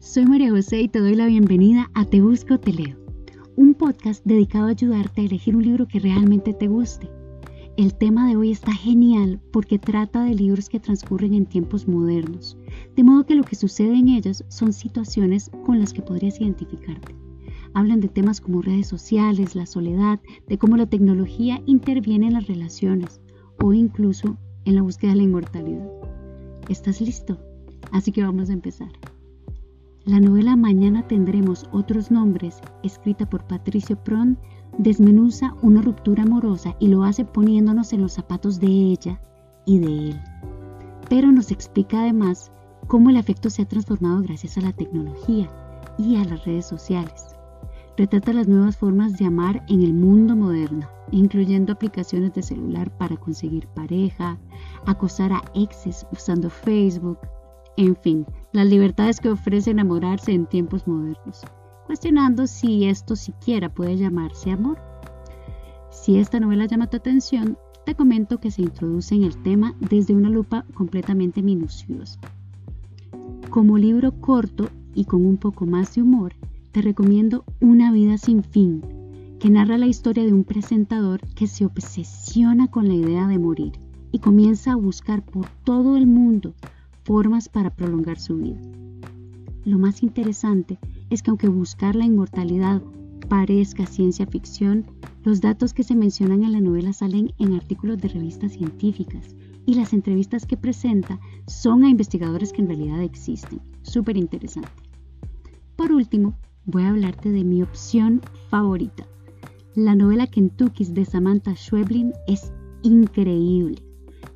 soy María José y te doy la bienvenida a Te Busco, Te Leo, un podcast dedicado a ayudarte a elegir un libro que realmente te guste. El tema de hoy está genial porque trata de libros que transcurren en tiempos modernos, de modo que lo que sucede en ellos son situaciones con las que podrías identificarte. Hablan de temas como redes sociales, la soledad, de cómo la tecnología interviene en las relaciones o incluso en la búsqueda de la inmortalidad. ¿Estás listo? Así que vamos a empezar. La novela Mañana tendremos otros nombres, escrita por Patricio Pron, desmenuza una ruptura amorosa y lo hace poniéndonos en los zapatos de ella y de él. Pero nos explica además cómo el afecto se ha transformado gracias a la tecnología y a las redes sociales. Retrata las nuevas formas de amar en el mundo moderno, incluyendo aplicaciones de celular para conseguir pareja, acosar a exes usando Facebook, en fin, las libertades que ofrece enamorarse en tiempos modernos, cuestionando si esto siquiera puede llamarse amor. Si esta novela llama tu atención, te comento que se introduce en el tema desde una lupa completamente minuciosa. Como libro corto y con un poco más de humor, te recomiendo Una vida sin fin, que narra la historia de un presentador que se obsesiona con la idea de morir y comienza a buscar por todo el mundo formas para prolongar su vida. Lo más interesante es que aunque buscar la inmortalidad parezca ciencia ficción, los datos que se mencionan en la novela salen en artículos de revistas científicas y las entrevistas que presenta son a investigadores que en realidad existen. Súper interesante. Por último, voy a hablarte de mi opción favorita. La novela Kentucky's de Samantha Schweblin es increíble.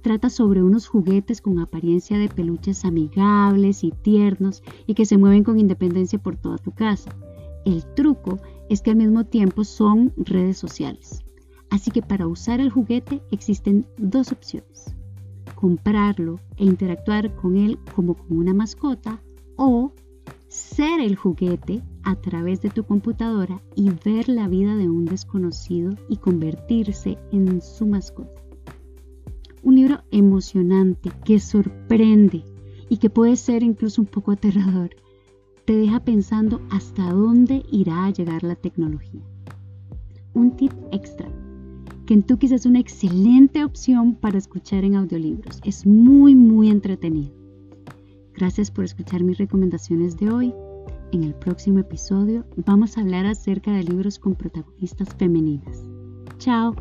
Trata sobre unos juguetes con apariencia de peluches amigables y tiernos y que se mueven con independencia por toda tu casa. El truco es que al mismo tiempo son redes sociales. Así que para usar el juguete existen dos opciones. Comprarlo e interactuar con él como con una mascota o ser el juguete a través de tu computadora y ver la vida de un desconocido y convertirse en su mascota. Un libro emocionante que sorprende y que puede ser incluso un poco aterrador. Te deja pensando hasta dónde irá a llegar la tecnología. Un tip extra. Kentucky es una excelente opción para escuchar en audiolibros. Es muy, muy entretenido. Gracias por escuchar mis recomendaciones de hoy. En el próximo episodio vamos a hablar acerca de libros con protagonistas femeninas. Chao.